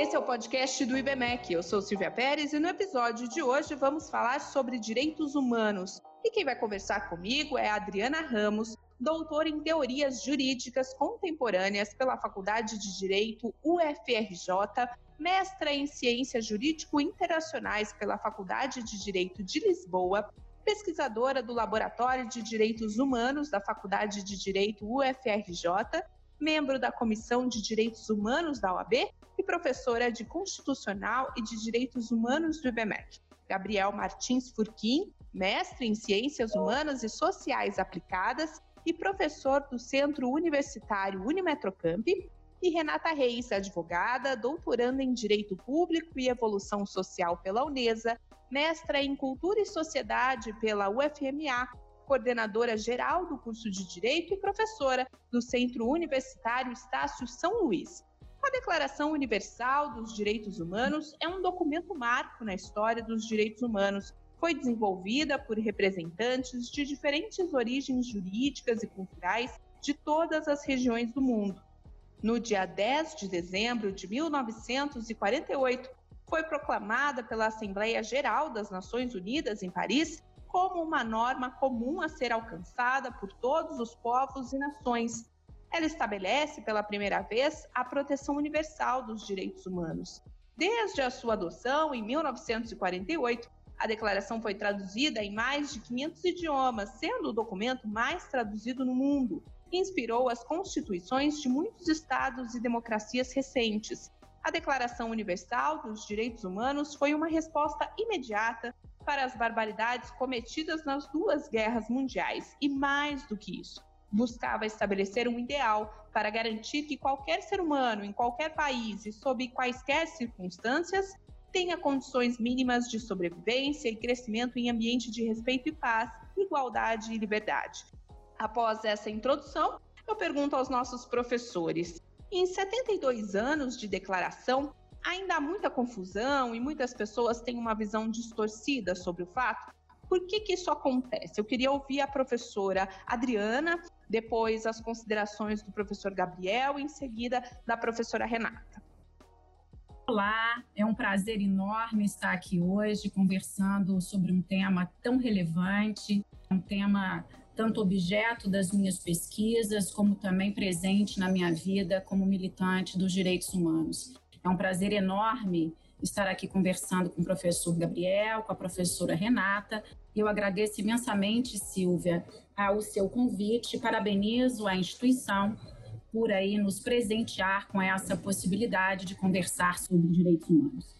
Esse é o podcast do IBMEC. Eu sou Silvia Pérez e no episódio de hoje vamos falar sobre direitos humanos. E quem vai conversar comigo é a Adriana Ramos, doutora em Teorias Jurídicas Contemporâneas pela Faculdade de Direito UFRJ, mestra em Ciências Jurídico-Internacionais pela Faculdade de Direito de Lisboa, pesquisadora do Laboratório de Direitos Humanos da Faculdade de Direito UFRJ, membro da Comissão de Direitos Humanos da OAB e professora de Constitucional e de Direitos Humanos do IBMEC. Gabriel Martins Furquim, mestre em Ciências Humanas e Sociais Aplicadas e professor do Centro Universitário Unimetrocamp, e Renata Reis, advogada, doutoranda em Direito Público e Evolução Social pela Unesa, mestra em Cultura e Sociedade pela UFMA, coordenadora geral do curso de Direito e professora do Centro Universitário Estácio São Luís. A Declaração Universal dos Direitos Humanos é um documento marco na história dos direitos humanos. Foi desenvolvida por representantes de diferentes origens jurídicas e culturais de todas as regiões do mundo. No dia 10 de dezembro de 1948, foi proclamada pela Assembleia Geral das Nações Unidas em Paris como uma norma comum a ser alcançada por todos os povos e nações, ela estabelece pela primeira vez a proteção universal dos direitos humanos. Desde a sua adoção em 1948, a declaração foi traduzida em mais de 500 idiomas, sendo o documento mais traduzido no mundo. Inspirou as constituições de muitos estados e democracias recentes. A Declaração Universal dos Direitos Humanos foi uma resposta imediata para as barbaridades cometidas nas duas guerras mundiais e, mais do que isso, buscava estabelecer um ideal para garantir que qualquer ser humano, em qualquer país e sob quaisquer circunstâncias, tenha condições mínimas de sobrevivência e crescimento em ambiente de respeito e paz, igualdade e liberdade. Após essa introdução, eu pergunto aos nossos professores: em 72 anos de declaração, ainda há muita confusão e muitas pessoas têm uma visão distorcida sobre o fato? Por que, que isso acontece? Eu queria ouvir a professora Adriana depois as considerações do professor Gabriel e em seguida da professora Renata. Olá, é um prazer enorme estar aqui hoje conversando sobre um tema tão relevante, um tema tanto objeto das minhas pesquisas, como também presente na minha vida como militante dos direitos humanos. É um prazer enorme estar aqui conversando com o professor Gabriel, com a professora Renata. Eu agradeço imensamente, Silvia, ao seu convite, parabenizo a instituição por aí nos presentear com essa possibilidade de conversar sobre direitos humanos.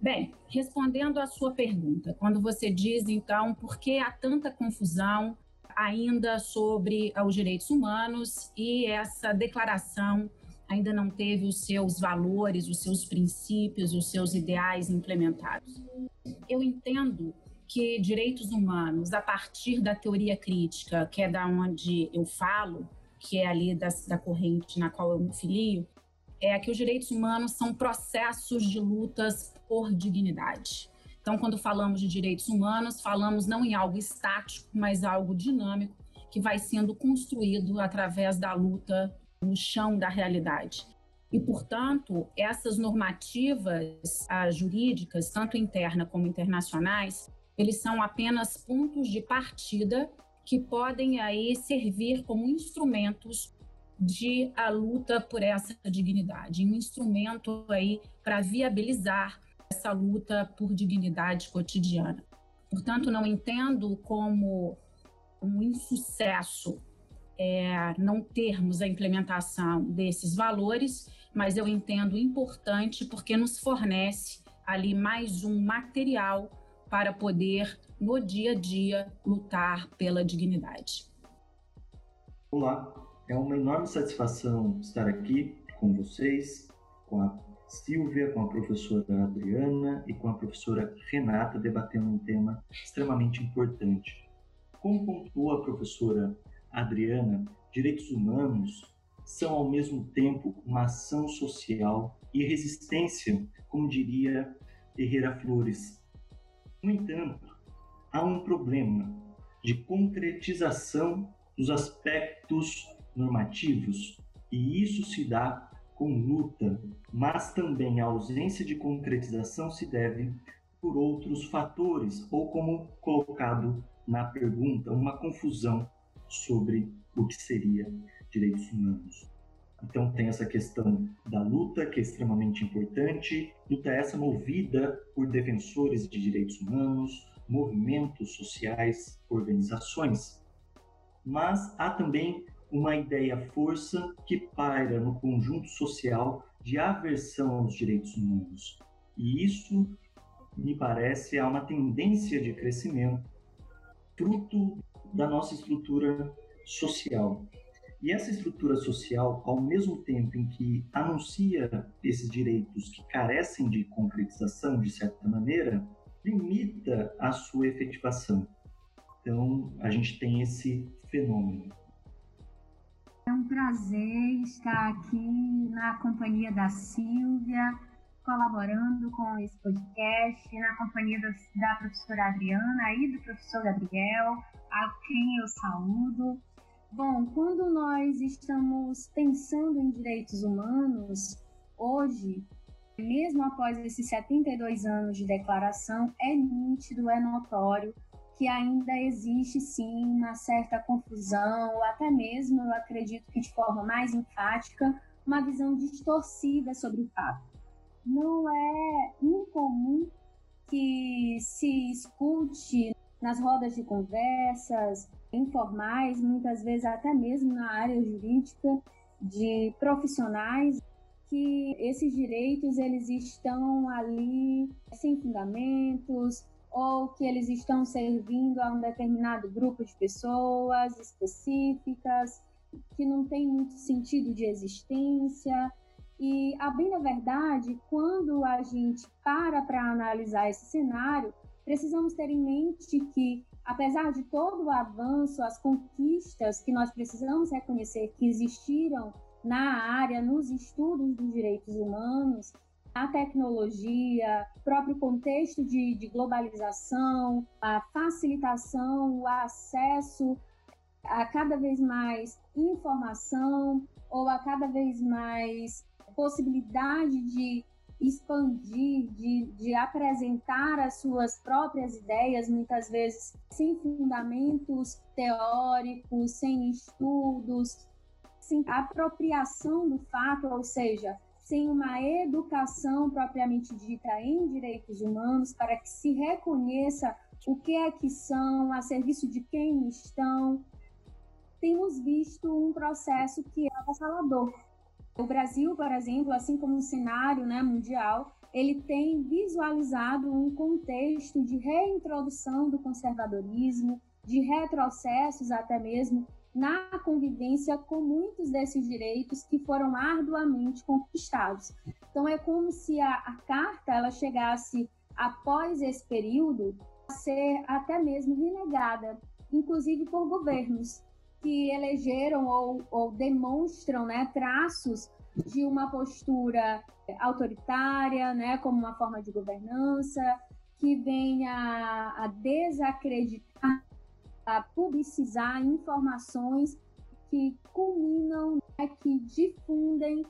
Bem, respondendo à sua pergunta, quando você diz então por que há tanta confusão ainda sobre os direitos humanos e essa declaração ainda não teve os seus valores, os seus princípios, os seus ideais implementados. Eu entendo que direitos humanos, a partir da teoria crítica, que é da onde eu falo, que é ali da, da corrente na qual eu me filio, é que os direitos humanos são processos de lutas por dignidade. Então, quando falamos de direitos humanos, falamos não em algo estático, mas algo dinâmico que vai sendo construído através da luta no chão da realidade. E, portanto, essas normativas ah, jurídicas, tanto internas como internacionais, eles são apenas pontos de partida que podem aí servir como instrumentos de a luta por essa dignidade, um instrumento aí para viabilizar essa luta por dignidade cotidiana. Portanto, não entendo como um insucesso é, não termos a implementação desses valores, mas eu entendo importante porque nos fornece ali mais um material para poder, no dia a dia, lutar pela dignidade. Olá, é uma enorme satisfação estar aqui com vocês, com a Silvia, com a professora Adriana e com a professora Renata, debatendo um tema extremamente importante. Como pontua a professora Adriana, direitos humanos são ao mesmo tempo uma ação social e resistência, como diria Herrera Flores. No entanto, há um problema de concretização dos aspectos normativos, e isso se dá com luta, mas também a ausência de concretização se deve por outros fatores, ou como colocado na pergunta, uma confusão sobre o que seria direitos humanos. Então tem essa questão da luta, que é extremamente importante, luta essa movida por defensores de direitos humanos, movimentos sociais, organizações. Mas há também uma ideia força que paira no conjunto social de aversão aos direitos humanos. E isso, me parece, é uma tendência de crescimento, fruto da nossa estrutura social. E essa estrutura social, ao mesmo tempo em que anuncia esses direitos que carecem de concretização, de certa maneira, limita a sua efetivação. Então, a gente tem esse fenômeno. É um prazer estar aqui na companhia da Silvia, colaborando com esse podcast, na companhia da professora Adriana e do professor Gabriel, a quem eu saúdo. Bom, quando nós estamos pensando em direitos humanos, hoje, mesmo após esses 72 anos de declaração, é nítido, é notório que ainda existe sim uma certa confusão, ou até mesmo, eu acredito que de forma mais enfática, uma visão distorcida sobre o fato. Não é incomum que se escute nas rodas de conversas, informais, muitas vezes até mesmo na área jurídica, de profissionais que esses direitos eles estão ali sem fundamentos ou que eles estão servindo a um determinado grupo de pessoas específicas que não tem muito sentido de existência. E a bem da verdade quando a gente para para analisar esse cenário precisamos ter em mente que apesar de todo o avanço, as conquistas que nós precisamos reconhecer que existiram na área, nos estudos dos direitos humanos, a tecnologia, próprio contexto de, de globalização, a facilitação, o acesso a cada vez mais informação ou a cada vez mais possibilidade de expandir, de, de apresentar as suas próprias ideias, muitas vezes sem fundamentos teóricos, sem estudos, sem apropriação do fato, ou seja, sem uma educação propriamente dita em direitos humanos, para que se reconheça o que é que são, a serviço de quem estão, temos visto um processo que é avassalador o Brasil, por exemplo, assim como o cenário né, mundial, ele tem visualizado um contexto de reintrodução do conservadorismo, de retrocessos até mesmo na convivência com muitos desses direitos que foram arduamente conquistados. Então é como se a, a carta ela chegasse após esse período a ser até mesmo renegada, inclusive por governos que elegeram ou, ou demonstram né, traços de uma postura autoritária, né, como uma forma de governança, que venha a desacreditar, a publicizar informações que culminam, né, que difundem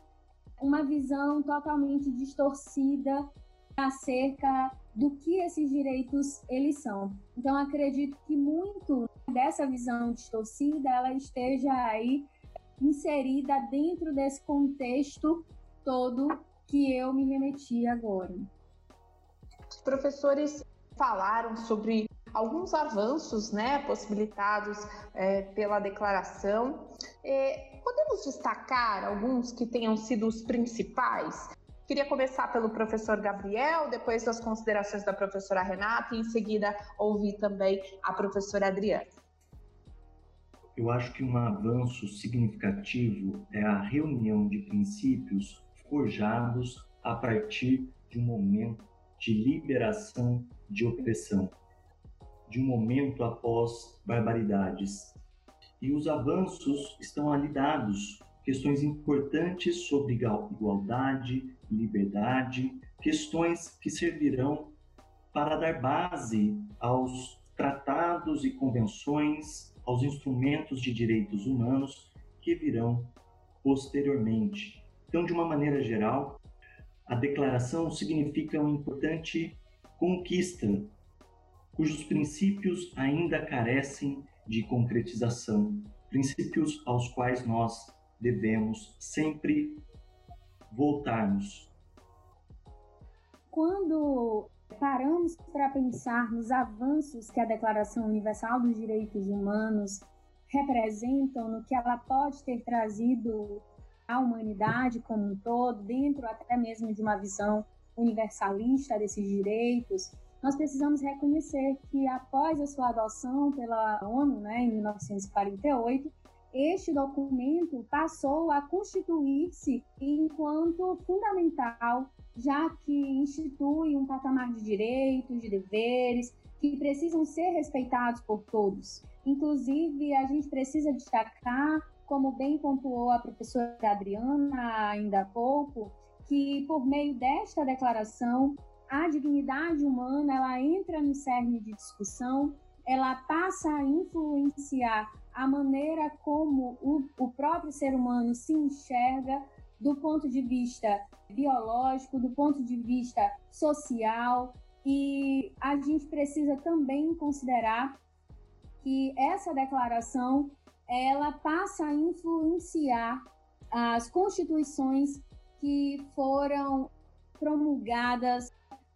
uma visão totalmente distorcida acerca do que esses direitos eles são. Então acredito que muito dessa visão distorcida ela esteja aí inserida dentro desse contexto todo que eu me remeti agora. Os professores falaram sobre alguns avanços né, possibilitados é, pela declaração. É, podemos destacar alguns que tenham sido os principais? Queria começar pelo professor Gabriel, depois das considerações da professora Renata e em seguida ouvir também a professora Adriana. Eu acho que um avanço significativo é a reunião de princípios forjados a partir de um momento de liberação de opressão, de um momento após barbaridades. E os avanços estão ali dados, questões importantes sobre igualdade, liberdade, questões que servirão para dar base aos tratados e convenções, aos instrumentos de direitos humanos que virão posteriormente. Então, de uma maneira geral, a declaração significa uma importante conquista, cujos princípios ainda carecem de concretização, princípios aos quais nós devemos sempre voltarmos. Quando paramos para pensar nos avanços que a Declaração Universal dos Direitos Humanos representam, no que ela pode ter trazido à humanidade como um todo, dentro até mesmo de uma visão universalista desses direitos, nós precisamos reconhecer que após a sua adoção pela ONU, né, em 1948, este documento passou a constituir-se enquanto fundamental, já que institui um patamar de direitos, de deveres, que precisam ser respeitados por todos. Inclusive, a gente precisa destacar, como bem pontuou a professora Adriana ainda há pouco, que por meio desta declaração, a dignidade humana ela entra no cerne de discussão, ela passa a influenciar a maneira como o, o próprio ser humano se enxerga do ponto de vista biológico, do ponto de vista social, e a gente precisa também considerar que essa declaração ela passa a influenciar as constituições que foram promulgadas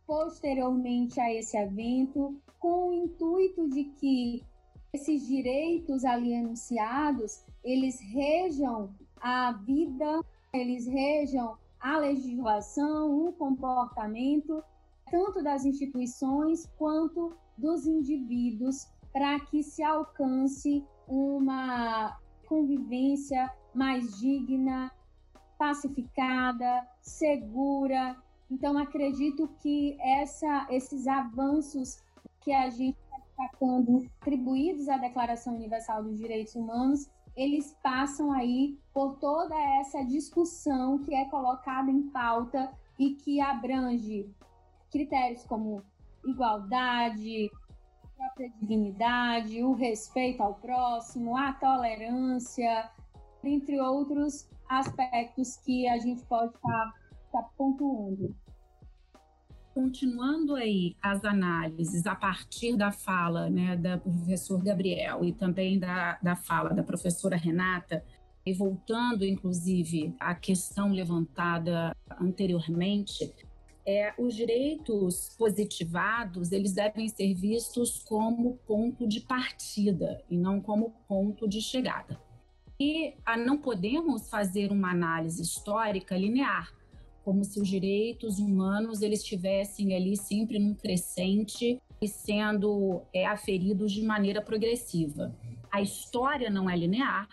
posteriormente a esse evento, com o intuito de que esses direitos ali enunciados, eles rejam a vida, eles rejam a legislação, o comportamento, tanto das instituições quanto dos indivíduos, para que se alcance uma convivência mais digna, pacificada, segura. Então, acredito que essa, esses avanços que a gente destacando, atribuídos à Declaração Universal dos Direitos Humanos, eles passam aí por toda essa discussão que é colocada em pauta e que abrange critérios como igualdade, própria dignidade, o respeito ao próximo, a tolerância, entre outros aspectos que a gente pode estar tá pontuando. Continuando aí as análises a partir da fala né, do professor Gabriel e também da, da fala da professora Renata, e voltando inclusive à questão levantada anteriormente, é, os direitos positivados eles devem ser vistos como ponto de partida e não como ponto de chegada. E a, não podemos fazer uma análise histórica linear, como se os direitos humanos eles estivessem ali sempre num crescente e sendo é, aferidos de maneira progressiva. A história não é linear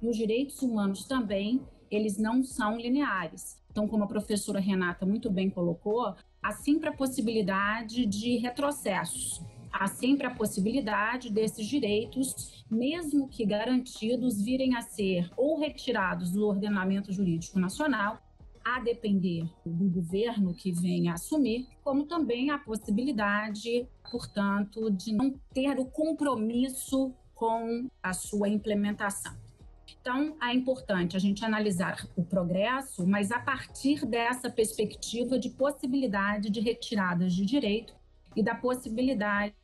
e os direitos humanos também eles não são lineares. Então, como a professora Renata muito bem colocou, há sempre a possibilidade de retrocessos, há sempre a possibilidade desses direitos, mesmo que garantidos, virem a ser ou retirados do ordenamento jurídico nacional, a depender do governo que venha assumir, como também a possibilidade, portanto, de não ter o compromisso com a sua implementação. Então, é importante a gente analisar o progresso, mas a partir dessa perspectiva de possibilidade de retiradas de direito e da possibilidade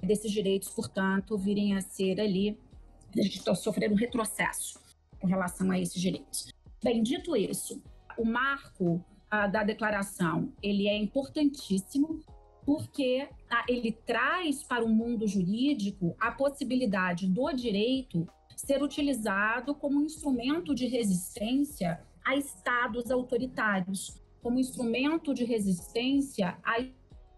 desses direitos, portanto, virem a ser ali, a gente sofrer um retrocesso com relação a esses direitos. Bem, dito isso, o marco uh, da declaração, ele é importantíssimo porque uh, ele traz para o mundo jurídico a possibilidade do direito ser utilizado como instrumento de resistência a estados autoritários, como instrumento de resistência a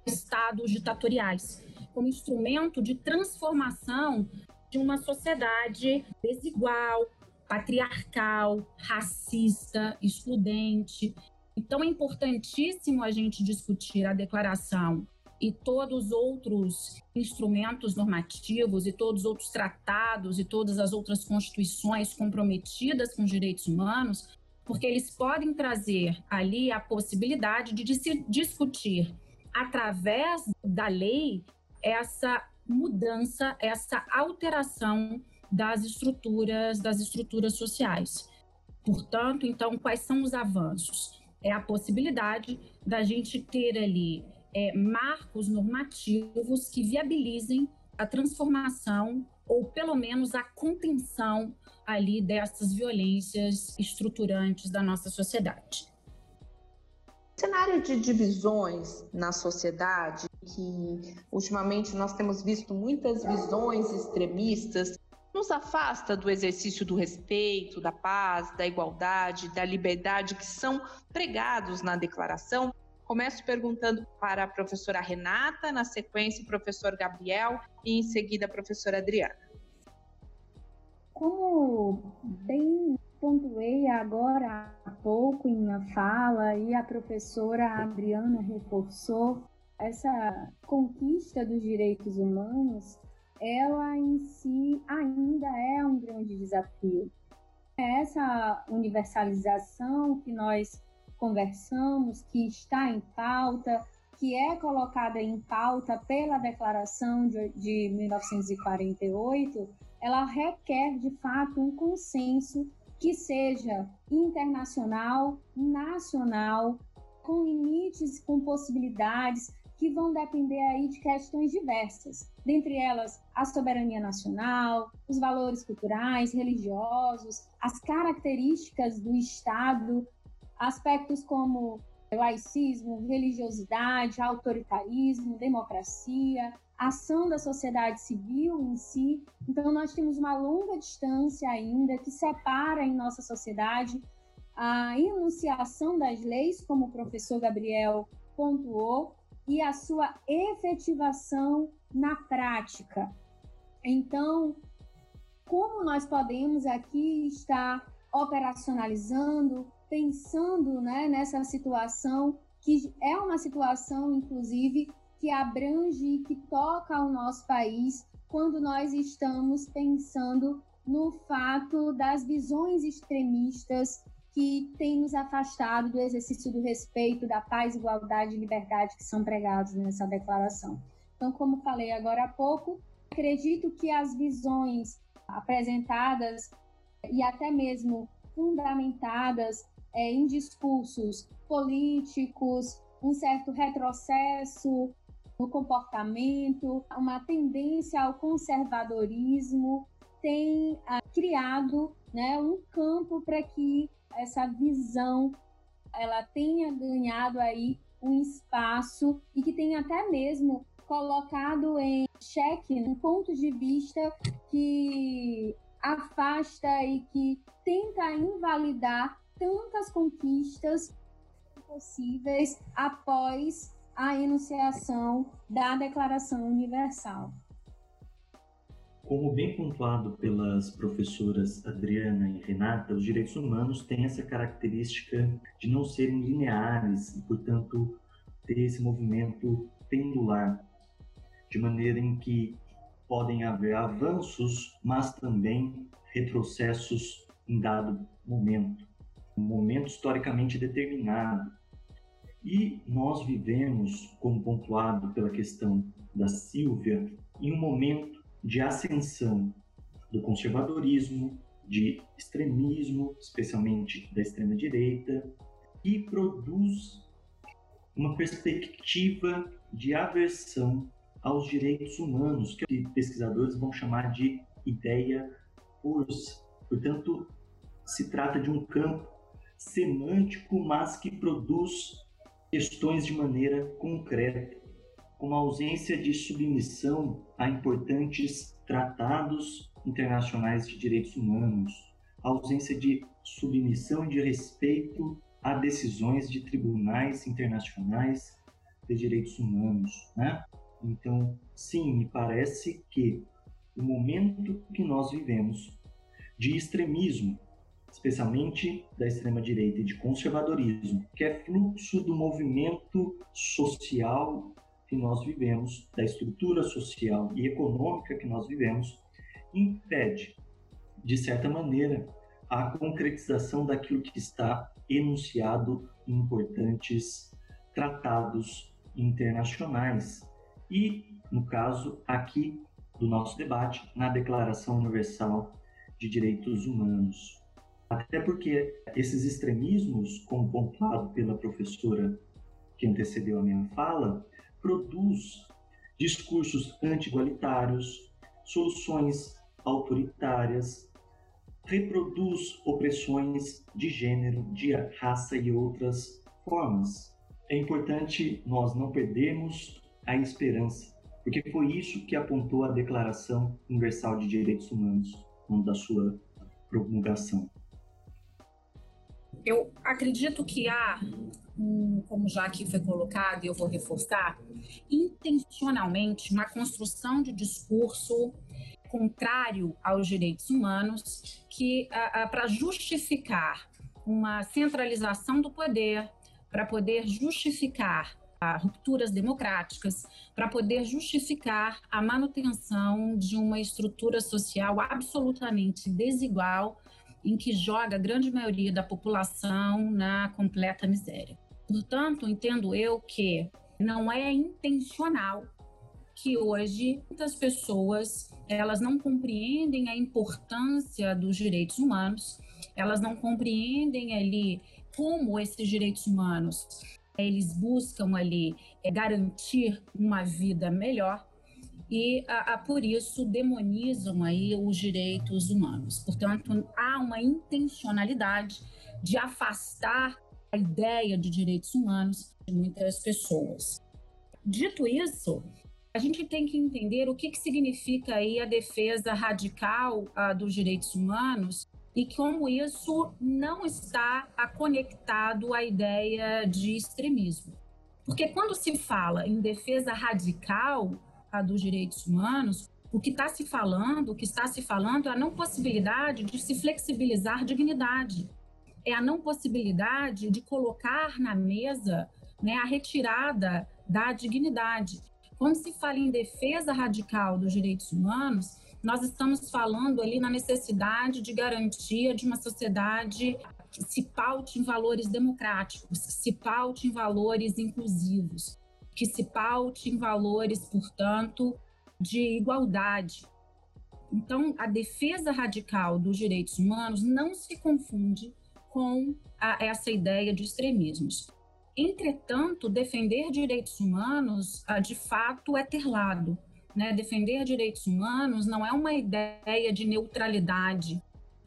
estados ditatoriais, como instrumento de transformação de uma sociedade desigual, patriarcal, racista, excludente. Então é importantíssimo a gente discutir a declaração e todos os outros instrumentos normativos e todos os outros tratados e todas as outras constituições comprometidas com os direitos humanos, porque eles podem trazer ali a possibilidade de se discutir através da lei essa mudança, essa alteração das estruturas das estruturas sociais. Portanto, então, quais são os avanços? É a possibilidade da gente ter ali é, marcos normativos que viabilizem a transformação ou pelo menos a contenção ali dessas violências estruturantes da nossa sociedade. Cenário de divisões na sociedade, que ultimamente nós temos visto muitas visões extremistas, nos afasta do exercício do respeito, da paz, da igualdade, da liberdade que são pregados na declaração. Começo perguntando para a professora Renata, na sequência o professor Gabriel e em seguida a professora Adriana. Como bem pontuei agora há pouco em minha fala e a professora Adriana reforçou, essa conquista dos direitos humanos, ela em si ainda é um grande desafio. Essa universalização que nós conversamos, que está em pauta, que é colocada em pauta pela Declaração de, de 1948, ela requer de fato um consenso que seja internacional, nacional, com limites, com possibilidades que vão depender aí de questões diversas, dentre elas a soberania nacional, os valores culturais, religiosos, as características do Estado, aspectos como laicismo, religiosidade, autoritarismo, democracia, ação da sociedade civil em si. Então, nós temos uma longa distância ainda que separa em nossa sociedade a enunciação das leis, como o professor Gabriel pontuou, e a sua efetivação na prática. Então, como nós podemos aqui estar operacionalizando, pensando né, nessa situação, que é uma situação, inclusive, que abrange e que toca o nosso país quando nós estamos pensando no fato das visões extremistas que têm nos afastado do exercício do respeito, da paz, igualdade e liberdade que são pregados nessa declaração. Então, como falei agora há pouco, acredito que as visões apresentadas e até mesmo fundamentadas é, em discursos políticos, um certo retrocesso no comportamento, uma tendência ao conservadorismo, tem ah, criado né, um campo para que essa visão ela tenha ganhado aí um espaço e que tenha até mesmo colocado em xeque um ponto de vista que afasta e que tenta invalidar tantas conquistas possíveis após a enunciação da Declaração Universal. Como bem pontuado pelas professoras Adriana e Renata, os direitos humanos têm essa característica de não serem lineares e, portanto, ter esse movimento pendular, de maneira em que podem haver avanços, mas também retrocessos em dado momento, um momento historicamente determinado. E nós vivemos, como pontuado pela questão da Silvia, em um momento de ascensão do conservadorismo, de extremismo, especialmente da extrema-direita, e produz uma perspectiva de aversão aos direitos humanos, que pesquisadores vão chamar de ideia força. Portanto, se trata de um campo semântico, mas que produz questões de maneira concreta uma ausência de submissão a importantes tratados internacionais de direitos humanos, ausência de submissão e de respeito a decisões de tribunais internacionais de direitos humanos, né? Então, sim, me parece que o momento que nós vivemos de extremismo, especialmente da extrema direita e de conservadorismo, que é fluxo do movimento social que nós vivemos, da estrutura social e econômica que nós vivemos, impede, de certa maneira, a concretização daquilo que está enunciado em importantes tratados internacionais e, no caso aqui do nosso debate, na Declaração Universal de Direitos Humanos. Até porque esses extremismos, como pontuado pela professora que antecedeu a minha fala, produz discursos anti-igualitários, soluções autoritárias, reproduz opressões de gênero, de raça e outras formas. É importante nós não perdermos a esperança, porque foi isso que apontou a Declaração Universal de Direitos Humanos, quando da sua promulgação. Eu acredito que há, como já aqui foi colocado, e eu vou reforçar, intencionalmente uma construção de discurso contrário aos direitos humanos, que para justificar uma centralização do poder, para poder justificar rupturas democráticas, para poder justificar a manutenção de uma estrutura social absolutamente desigual, em que joga a grande maioria da população na completa miséria. Portanto, entendo eu que não é intencional que hoje muitas pessoas elas não compreendem a importância dos direitos humanos, elas não compreendem ali como esses direitos humanos eles buscam ali é, garantir uma vida melhor e a, a, por isso demonizam aí os direitos humanos. Portanto, há uma intencionalidade de afastar a ideia de direitos humanos de muitas pessoas. Dito isso, a gente tem que entender o que, que significa aí a defesa radical uh, dos direitos humanos e como isso não está conectado à ideia de extremismo. Porque quando se fala em defesa radical uh, dos direitos humanos, o que está se falando, o que está se falando é a não possibilidade de se flexibilizar dignidade, é a não possibilidade de colocar na mesa né, a retirada da dignidade. Quando se fala em defesa radical dos direitos humanos, nós estamos falando ali na necessidade de garantia de uma sociedade que se paute em valores democráticos, que se paute em valores inclusivos, que se paute em valores, portanto, de igualdade. Então, a defesa radical dos direitos humanos não se confunde com a, essa ideia de extremismos. Entretanto, defender direitos humanos, ah, de fato, é ter lado. Né? Defender direitos humanos não é uma ideia de neutralidade,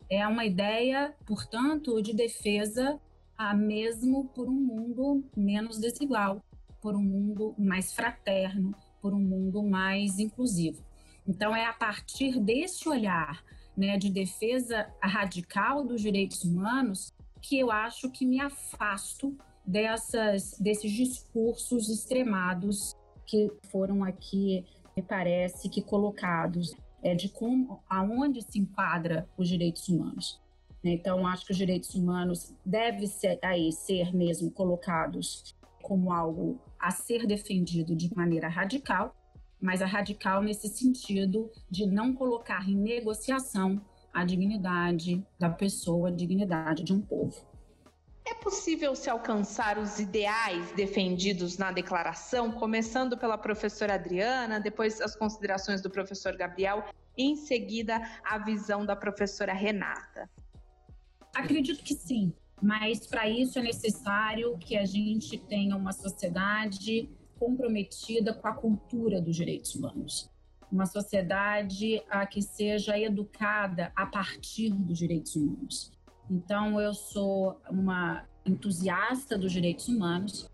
é uma ideia, portanto, de defesa a mesmo por um mundo menos desigual, por um mundo mais fraterno, por um mundo mais inclusivo. Então, é a partir desse olhar né, de defesa radical dos direitos humanos que eu acho que me afasto dessas, desses discursos extremados que foram aqui, me parece que colocados, é, de como, aonde se enquadra os direitos humanos. Então, acho que os direitos humanos devem ser, aí, ser mesmo colocados como algo a ser defendido de maneira radical, mas a radical nesse sentido de não colocar em negociação a dignidade da pessoa, a dignidade de um povo. É possível se alcançar os ideais defendidos na declaração, começando pela professora Adriana, depois as considerações do professor Gabriel e em seguida a visão da professora Renata? Acredito que sim, mas para isso é necessário que a gente tenha uma sociedade comprometida com a cultura dos direitos humanos. Uma sociedade a que seja educada a partir dos direitos humanos então, eu sou uma entusiasta dos direitos humanos.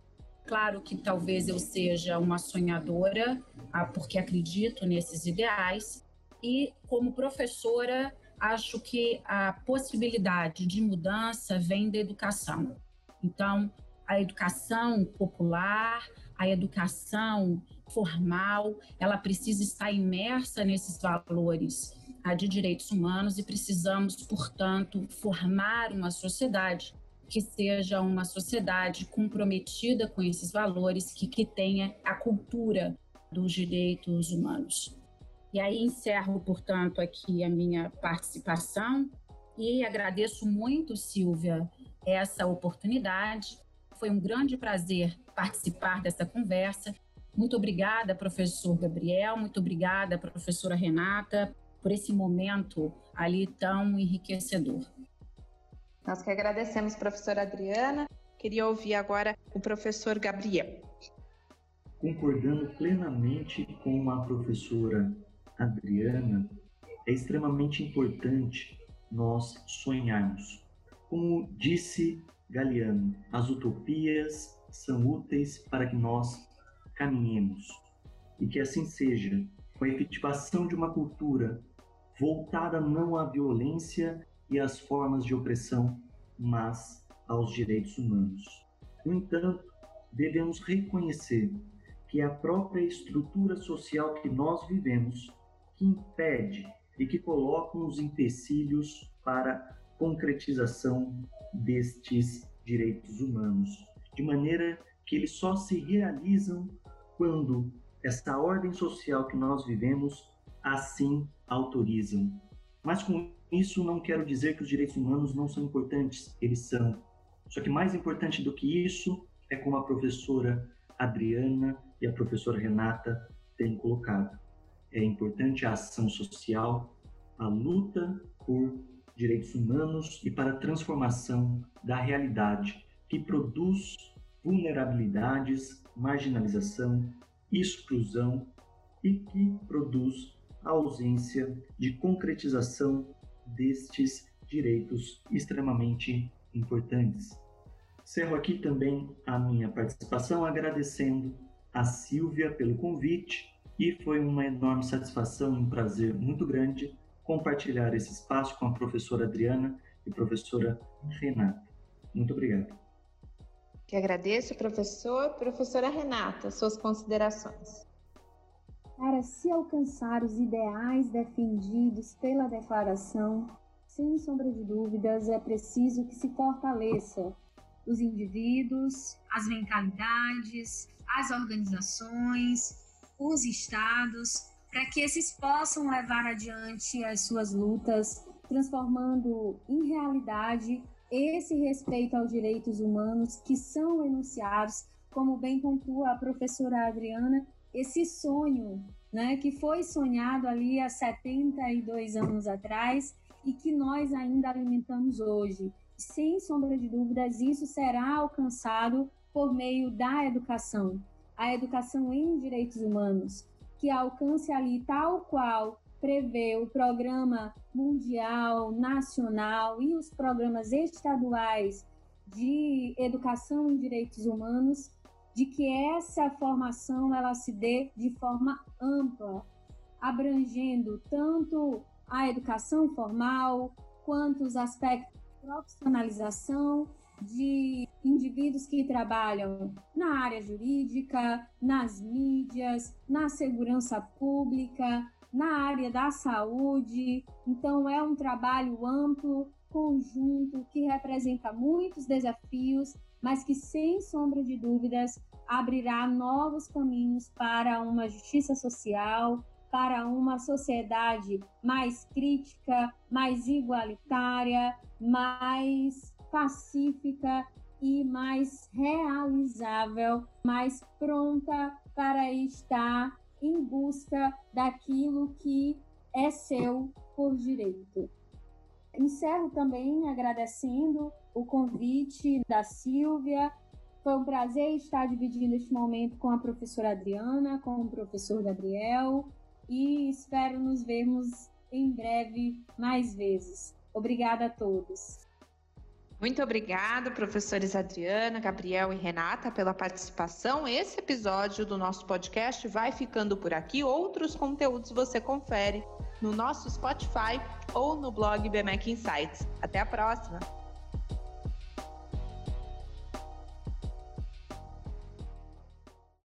Claro que talvez eu seja uma sonhadora, ah, porque acredito nesses ideais. E, como professora, acho que a possibilidade de mudança vem da educação. Então, a educação popular, a educação formal, ela precisa estar imersa nesses valores a de direitos humanos e precisamos, portanto, formar uma sociedade que seja uma sociedade comprometida com esses valores, que, que tenha a cultura dos direitos humanos. E aí encerro, portanto, aqui a minha participação e agradeço muito, Silvia, essa oportunidade. Foi um grande prazer participar dessa conversa. Muito obrigada, professor Gabriel, muito obrigada, professora Renata, por esse momento ali tão enriquecedor. Nós que agradecemos, professora Adriana. Queria ouvir agora o professor Gabriel. Concordando plenamente com a professora Adriana, é extremamente importante nós sonharmos. Como disse Galeano, as utopias são úteis para que nós caminhemos. E que assim seja, com a efetivação de uma cultura voltada não à violência e às formas de opressão, mas aos direitos humanos. No entanto, devemos reconhecer que é a própria estrutura social que nós vivemos que impede e que coloca os empecilhos para concretização destes direitos humanos, de maneira que eles só se realizam quando essa ordem social que nós vivemos assim autorizam. Mas com isso não quero dizer que os direitos humanos não são importantes, eles são. Só que mais importante do que isso é como a professora Adriana e a professora Renata têm colocado. É importante a ação social, a luta por direitos humanos e para a transformação da realidade que produz vulnerabilidades, marginalização, exclusão e que produz a ausência de concretização destes direitos extremamente importantes. Cerro aqui também a minha participação agradecendo a Silvia pelo convite e foi uma enorme satisfação e um prazer muito grande compartilhar esse espaço com a professora Adriana e professora Renata. Muito obrigado. Que agradeço, professor. Professora Renata, suas considerações. Para se alcançar os ideais defendidos pela declaração, sem sombra de dúvidas, é preciso que se fortaleça os indivíduos, as mentalidades, as organizações, os estados, para que esses possam levar adiante as suas lutas, transformando em realidade esse respeito aos direitos humanos que são enunciados, como bem pontua a professora Adriana, esse sonho né, que foi sonhado ali há 72 anos atrás e que nós ainda alimentamos hoje. Sem sombra de dúvidas, isso será alcançado por meio da educação, a educação em direitos humanos, que alcance ali tal qual prevê o programa mundial, nacional e os programas estaduais de educação em direitos humanos, de que essa formação ela se dê de forma ampla, abrangendo tanto a educação formal quanto os aspectos de profissionalização de indivíduos que trabalham na área jurídica, nas mídias, na segurança pública, na área da saúde. Então, é um trabalho amplo, conjunto, que representa muitos desafios, mas que, sem sombra de dúvidas, abrirá novos caminhos para uma justiça social, para uma sociedade mais crítica, mais igualitária, mais pacífica e mais realizável, mais pronta para estar em busca daquilo que é seu por direito. Encerro também agradecendo o convite da Silvia. Foi um prazer estar dividindo este momento com a professora Adriana, com o professor Gabriel e espero nos vermos em breve mais vezes. Obrigada a todos. Muito obrigada, professores Adriana, Gabriel e Renata, pela participação. Esse episódio do nosso podcast vai ficando por aqui. Outros conteúdos você confere no nosso Spotify ou no blog BMEC Insights. Até a próxima!